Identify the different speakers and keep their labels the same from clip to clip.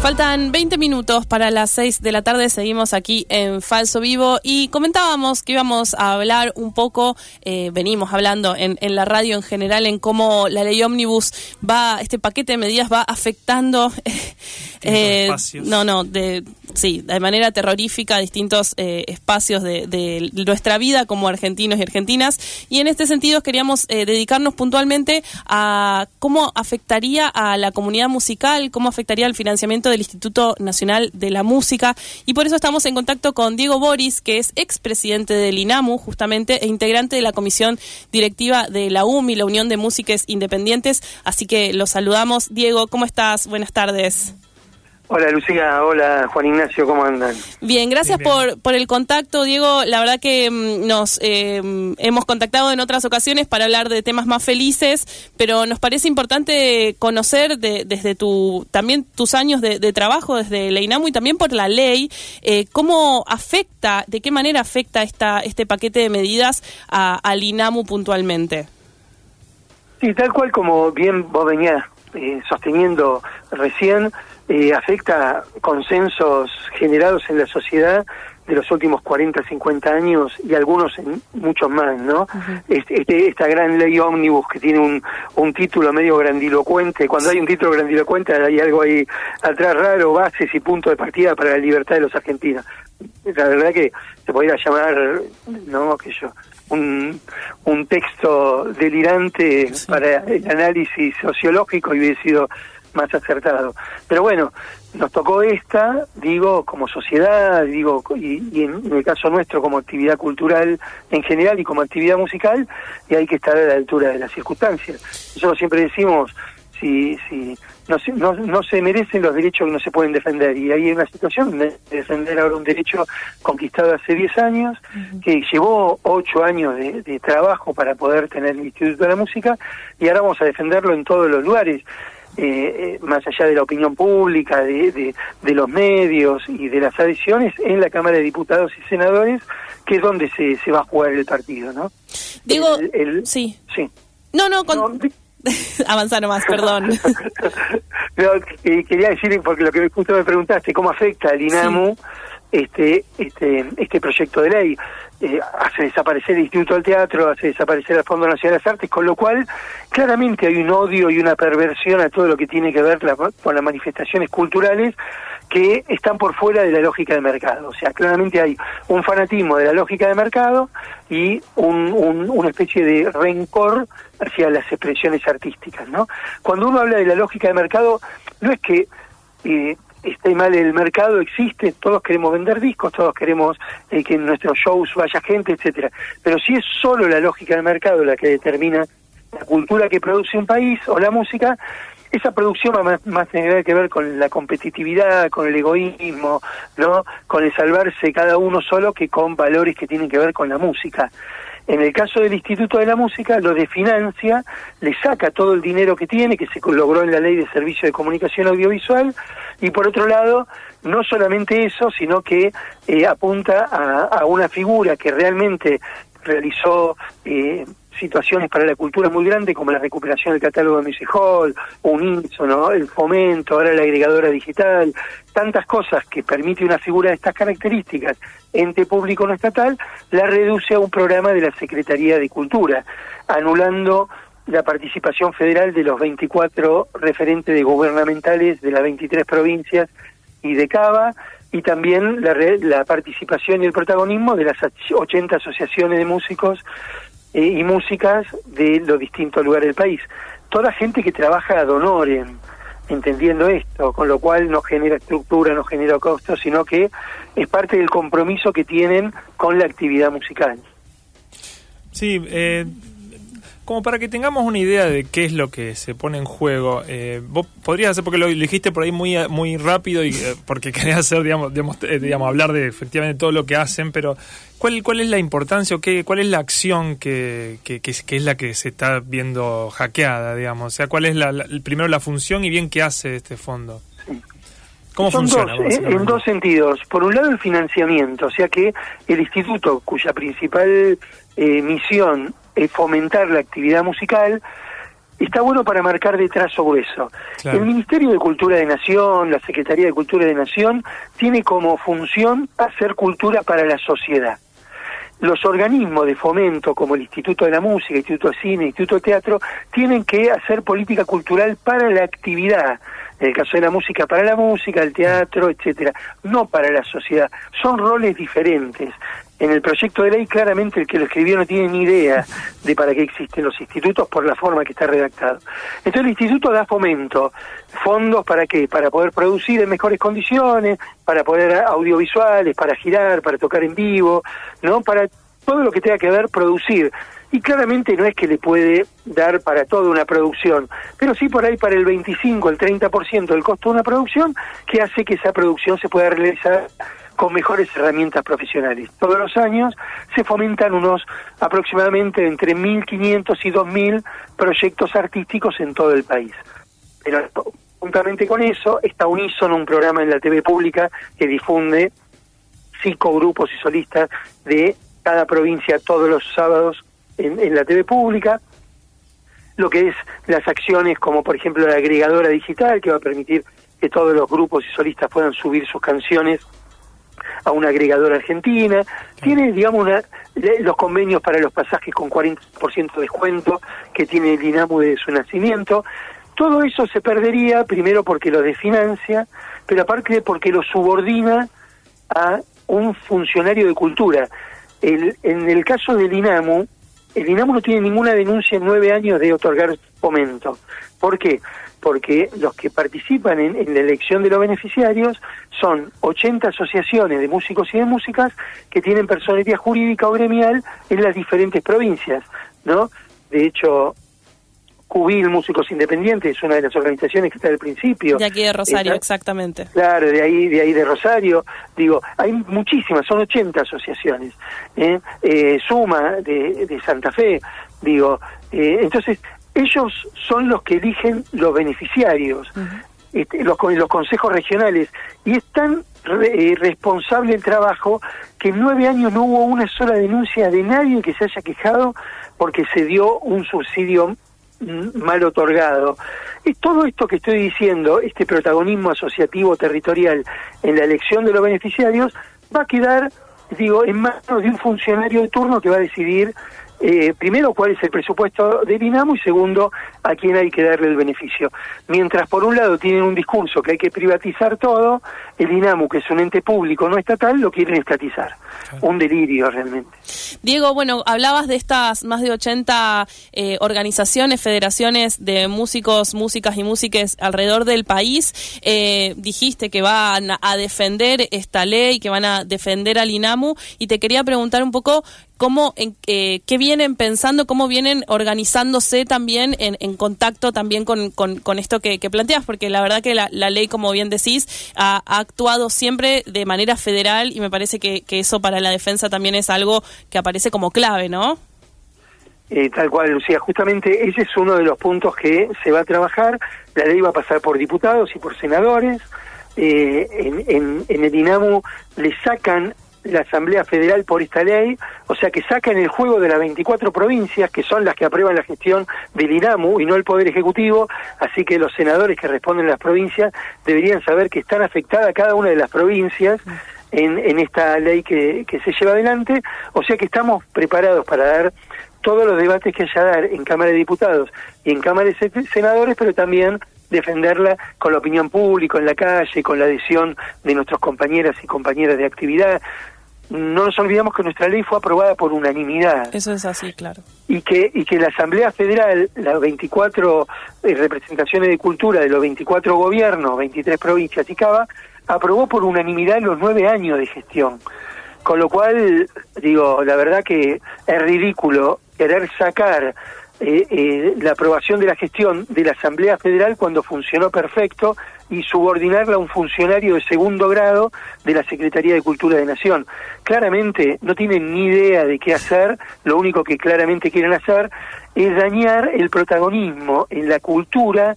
Speaker 1: Faltan 20 minutos para las 6 de la tarde, seguimos aquí en Falso Vivo y comentábamos que íbamos a hablar un poco, eh, venimos hablando en, en, la radio en general, en cómo la ley ómnibus va, este paquete de medidas va afectando,
Speaker 2: eh,
Speaker 1: no, no, de, sí, de manera terrorífica distintos eh, espacios de, nuestra vida como argentinos y argentinas y en este sentido queríamos eh, dedicarnos puntualmente a cómo afectaría a la comunidad musical, cómo afectaría al financiamiento del Instituto Nacional de la Música y por eso estamos en contacto con Diego Boris, que es expresidente del INAMU justamente e integrante de la comisión directiva de la UMI, la Unión de Músicas Independientes. Así que los saludamos. Diego, ¿cómo estás? Buenas tardes.
Speaker 3: Hola Lucía, hola Juan Ignacio, ¿cómo andan?
Speaker 1: Bien, gracias Por, por el contacto, Diego. La verdad que mm, nos eh, hemos contactado en otras ocasiones para hablar de temas más felices, pero nos parece importante conocer de, desde tu también tus años de, de, trabajo desde la INAMU y también por la ley eh, cómo afecta, de qué manera afecta esta este paquete de medidas a, al INAMU puntualmente.
Speaker 3: Sí, tal cual como bien vos venías eh, sosteniendo recién eh, afecta consensos generados en la sociedad de los últimos 40, 50 años y algunos en muchos más, ¿no? este, esta gran ley ómnibus que tiene un, un título medio grandilocuente, cuando hay un título grandilocuente hay algo ahí atrás raro, bases y punto de partida para la libertad de los argentinos. La verdad que se podría llamar, no, que yo, un, un texto delirante sí. para el análisis sociológico y hubiese sido más acertado. Pero bueno, nos tocó esta, digo, como sociedad, digo, y, y en, en, el caso nuestro como actividad cultural en general y como actividad musical, y hay que estar a la altura de las circunstancias. Nosotros siempre decimos, si, si no se, no, no se merecen los derechos que no se pueden defender, y hay una situación de defender ahora un derecho conquistado hace 10 años, uh -huh. que llevó 8 años de, de trabajo para poder tener el Instituto de la Música, y ahora vamos a defenderlo en todos los lugares. Eh, más allá de la opinión pública, de, de, de, los medios y de las adhesiones, en la Cámara de Diputados y Senadores, que es donde se, se va a jugar el partido, ¿no?
Speaker 1: Digo, el, el, sí.
Speaker 3: Sí.
Speaker 1: No, no, con... no nomás, perdón.
Speaker 3: no, eh, quería decir, porque lo que justo me preguntaste, ¿cómo afecta al INAMU sí. Este, este, este proyecto de ley? Eh, hace desaparecer el Instituto del Teatro, hace desaparecer el Fondo Nacional de las Artes, con lo cual claramente hay un odio y una perversión a todo lo que tiene que ver la, con las manifestaciones culturales que están por fuera de la lógica de mercado. O sea, claramente hay un fanatismo de la lógica de mercado y un, un, una especie de rencor hacia las expresiones artísticas, ¿no? Cuando uno habla de la lógica de mercado, no es que eh, esté mal el mercado, existe, todos queremos vender discos, todos queremos eh, que en nuestros shows vaya gente, etcétera. Pero si es solo la lógica del mercado la que determina la cultura que produce un país o la música, esa producción va más, más que ver con la competitividad, con el egoísmo, ¿no? Con el salvarse cada uno solo que con valores que tienen que ver con la música. En el caso del Instituto de la Música, lo de financia, le saca todo el dinero que tiene, que se logró en la Ley de Servicio de Comunicación Audiovisual, y por otro lado, no solamente eso, sino que eh, apunta a, a, una figura que realmente realizó eh, situaciones para la cultura muy grandes como la recuperación del catálogo de Music Hall, UNISO, ¿no? el fomento, ahora la agregadora digital, tantas cosas que permite una figura de estas características, ente público no estatal, la reduce a un programa de la Secretaría de Cultura, anulando la participación federal de los 24 referentes gubernamentales de las 23 provincias y de Cava, y también la, la participación y el protagonismo de las 80 asociaciones de músicos eh, y músicas de los distintos lugares del país. Toda gente que trabaja ad honorem, entendiendo esto, con lo cual no genera estructura, no genera costos, sino que es parte del compromiso que tienen con la actividad musical.
Speaker 2: Sí, eh, como para que tengamos una idea de qué es lo que se pone en juego, eh, vos podrías hacer, porque lo dijiste por ahí muy muy rápido y eh, porque querías hacer, digamos, digamos, eh, digamos, hablar de efectivamente todo lo que hacen, pero ¿cuál, cuál es la importancia o qué, cuál es la acción que, que, que, que es la que se está viendo hackeada, digamos? O sea, ¿cuál es la, la, primero la función y bien qué hace este fondo?
Speaker 3: ¿Cómo Son funciona? Dos, eh, en dos sentidos. Por un lado, el financiamiento, o sea que el instituto, cuya principal eh, fomentar la actividad musical, está bueno para marcar de trazo grueso. El Ministerio de Cultura de Nación, la Secretaría de Cultura de Nación, tiene como función hacer cultura para la sociedad. Los organismos de fomento, como el Instituto de la Música, Instituto de Cine, Instituto de Teatro, tienen que hacer política cultural para la actividad, en el caso de la música para la música, el teatro, etcétera, no para la sociedad. Son roles diferentes. En el proyecto de ley claramente el que lo escribió no tiene ni idea de para qué existen los institutos por la forma que está redactado. Entonces el instituto da fomento, fondos para qué? Para poder producir en mejores condiciones, para poder audiovisuales, para girar, para tocar en vivo, ¿no? Para todo lo que tenga que ver producir y claramente no es que le puede dar para toda una producción, pero sí por ahí para el 25, el 30% del costo de una producción, que hace que esa producción se pueda realizar con mejores herramientas profesionales. Todos los años se fomentan unos aproximadamente entre 1.500 y 2.000 proyectos artísticos en todo el país. Pero juntamente con eso está Unísono, un programa en la TV pública que difunde cinco grupos y solistas de cada provincia todos los sábados en, la TV pública, lo que es las acciones como por ejemplo la agregadora digital que va a permitir que todos los grupos y solistas puedan subir sus canciones a una agregadora argentina, tiene digamos una, los convenios para los pasajes con 40% de descuento que tiene el Dinamo de su nacimiento, todo eso se perdería primero porque lo desfinancia, pero aparte porque lo subordina a un funcionario de cultura. El, en el caso del Dinamo, el Dinamo no tiene ninguna denuncia en nueve años de otorgar fomento. ¿Por qué? Porque los que participan en, la elección de los beneficiarios son 80 asociaciones de músicos y de músicas que tienen personalidad jurídica o gremial en las diferentes provincias, ¿no? De hecho, Cubil Músicos Independientes es una de las organizaciones que está al principio.
Speaker 1: De aquí de Rosario, exactamente.
Speaker 3: Claro, de ahí, de ahí de Rosario. Digo, hay muchísimas, son 80 asociaciones. ¿eh? Eh, Suma de, de, Santa Fe, digo. Eh, entonces, ellos son los que eligen los beneficiarios, este, los, los consejos regionales, y es tan responsable el trabajo que en nueve años no hubo una sola denuncia de nadie que se haya quejado porque se dio un subsidio mal otorgado. Y todo esto que estoy diciendo, este protagonismo asociativo territorial en la elección de los beneficiarios, va a quedar, digo, en manos de un funcionario de turno que va a decidir eh, primero, cuál es el presupuesto del INAMU y segundo, a quién hay que darle el beneficio. Mientras por un lado tienen un discurso que hay que privatizar todo, el INAMU, que es un ente público no estatal, lo quieren estatizar. Un delirio realmente.
Speaker 1: Diego, bueno, hablabas de estas más de 80 eh, organizaciones, federaciones de músicos, músicas y músiques alrededor del país. Eh, dijiste que van a defender esta ley, que van a defender al INAMU y te quería preguntar un poco cómo, eh, qué vienen pensando, cómo vienen organizándose también en, contacto también con, con, esto que, planteas, porque la verdad que la, ley, como bien decís, ha, actuado siempre de manera federal y me parece que, que, eso para la defensa también es algo que aparece como clave, ¿no?
Speaker 3: Eh, tal cual, Lucía. Justamente ese es uno de los puntos que se va a trabajar. La ley va a pasar por diputados y por senadores. Eh, en, en, en el Dinamo le sacan la Asamblea Federal por esta ley, o sea que sacan el juego de las 24 provincias, que son las que aprueban la gestión del INAMU y no el Poder Ejecutivo, así que los senadores que responden las provincias deberían saber que están afectadas cada una de las provincias en, en esta ley que, que se lleva adelante, o sea que estamos preparados para dar todos los debates que haya dar en Cámara de Diputados y en Cámara de Senadores, pero también defenderla con la opinión pública, en la calle, con la adhesión de nuestros compañeras y compañeras de actividad. No nos olvidamos que nuestra ley fue aprobada por unanimidad.
Speaker 1: Eso es así, claro.
Speaker 3: Y que, y que la Asamblea Federal, las 24 eh, representaciones de cultura de los 24 gobiernos, 23 provincias y Cava, aprobó por unanimidad los nueve años de gestión. Con lo cual, digo, la verdad que es ridículo querer sacar eh, eh, la aprobación de la gestión de la Asamblea Federal cuando funcionó perfecto y subordinarla a un funcionario de segundo grado de la Secretaría de Cultura de Nación. Claramente no tienen ni idea de qué hacer, lo único que claramente quieren hacer es dañar el protagonismo en la cultura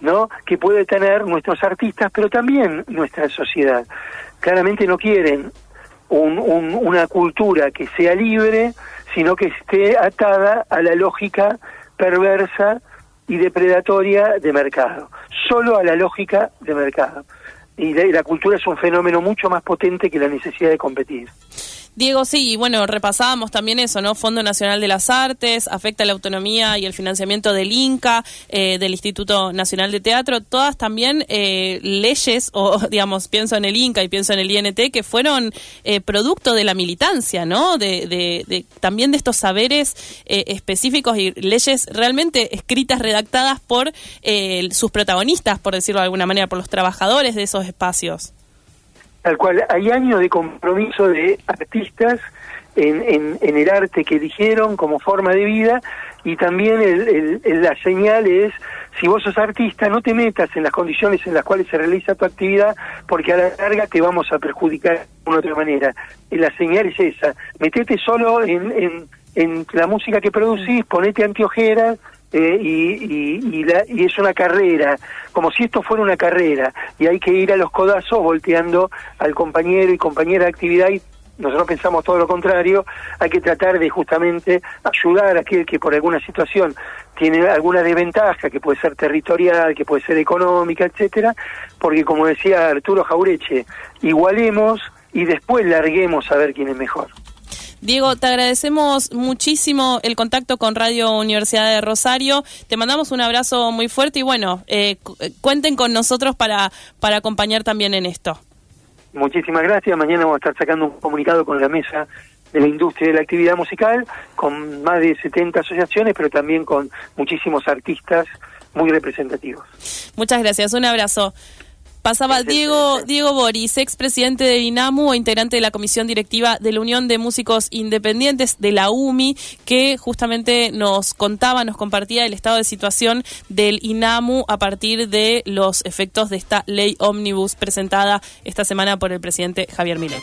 Speaker 3: ¿no? que puede tener nuestros artistas, pero también nuestra sociedad. Claramente no quieren una cultura que sea libre, sino que esté atada a la lógica perversa y depredatoria de mercado, solo a la lógica de mercado. Y la cultura es un fenómeno mucho más potente que la necesidad de competir.
Speaker 1: Diego, sí, y bueno, repasábamos también eso, ¿no? Fondo Nacional de las Artes, afecta la autonomía y el financiamiento del INCA, eh, del Instituto Nacional de Teatro, todas también eh, leyes, o digamos, pienso en el INCA y pienso en el INT, que fueron eh, producto de la militancia, ¿no? De, de, también de estos saberes específicos y leyes realmente escritas, redactadas por sus protagonistas, por decirlo de alguna manera, por los trabajadores de esos espacios.
Speaker 3: Tal cual, hay años de compromiso de artistas en, en, el arte que eligieron como forma de vida y también el, la señal es, si vos sos artista, no te metas en las condiciones en las cuales se realiza tu actividad porque a la larga te vamos a perjudicar de una otra manera. Y la señal es esa, metete solo en, en, en la música que producís, ponete anteojeras, eh, y, y, es una carrera, como si esto fuera una carrera, y hay que ir a los codazos volteando al compañero y compañera de actividad y nosotros pensamos todo lo contrario, hay que tratar de justamente ayudar a aquel que por alguna situación tiene alguna desventaja, que puede ser territorial, que puede ser económica, etcétera, porque como decía Arturo Jaureche, igualemos y después larguemos a ver quién es mejor.
Speaker 1: Diego, te agradecemos muchísimo el contacto con Radio Universidad de Rosario. Te mandamos un abrazo muy fuerte y bueno, eh, eh, cuenten con nosotros para, para acompañar también en esto.
Speaker 3: Muchísimas gracias. Mañana vamos a estar sacando un comunicado con la mesa de la industria de la actividad musical, con más de 70 asociaciones, pero también con muchísimos artistas muy representativos.
Speaker 1: Muchas gracias. Un abrazo. Pasaba Diego, Diego Boris, expresidente de INAMU e integrante de la comisión directiva de la Unión de Músicos Independientes de la UMI, que justamente nos contaba, nos compartía el estado de situación del INAMU a partir de los efectos de esta ley ómnibus presentada esta semana por el presidente Javier Milei.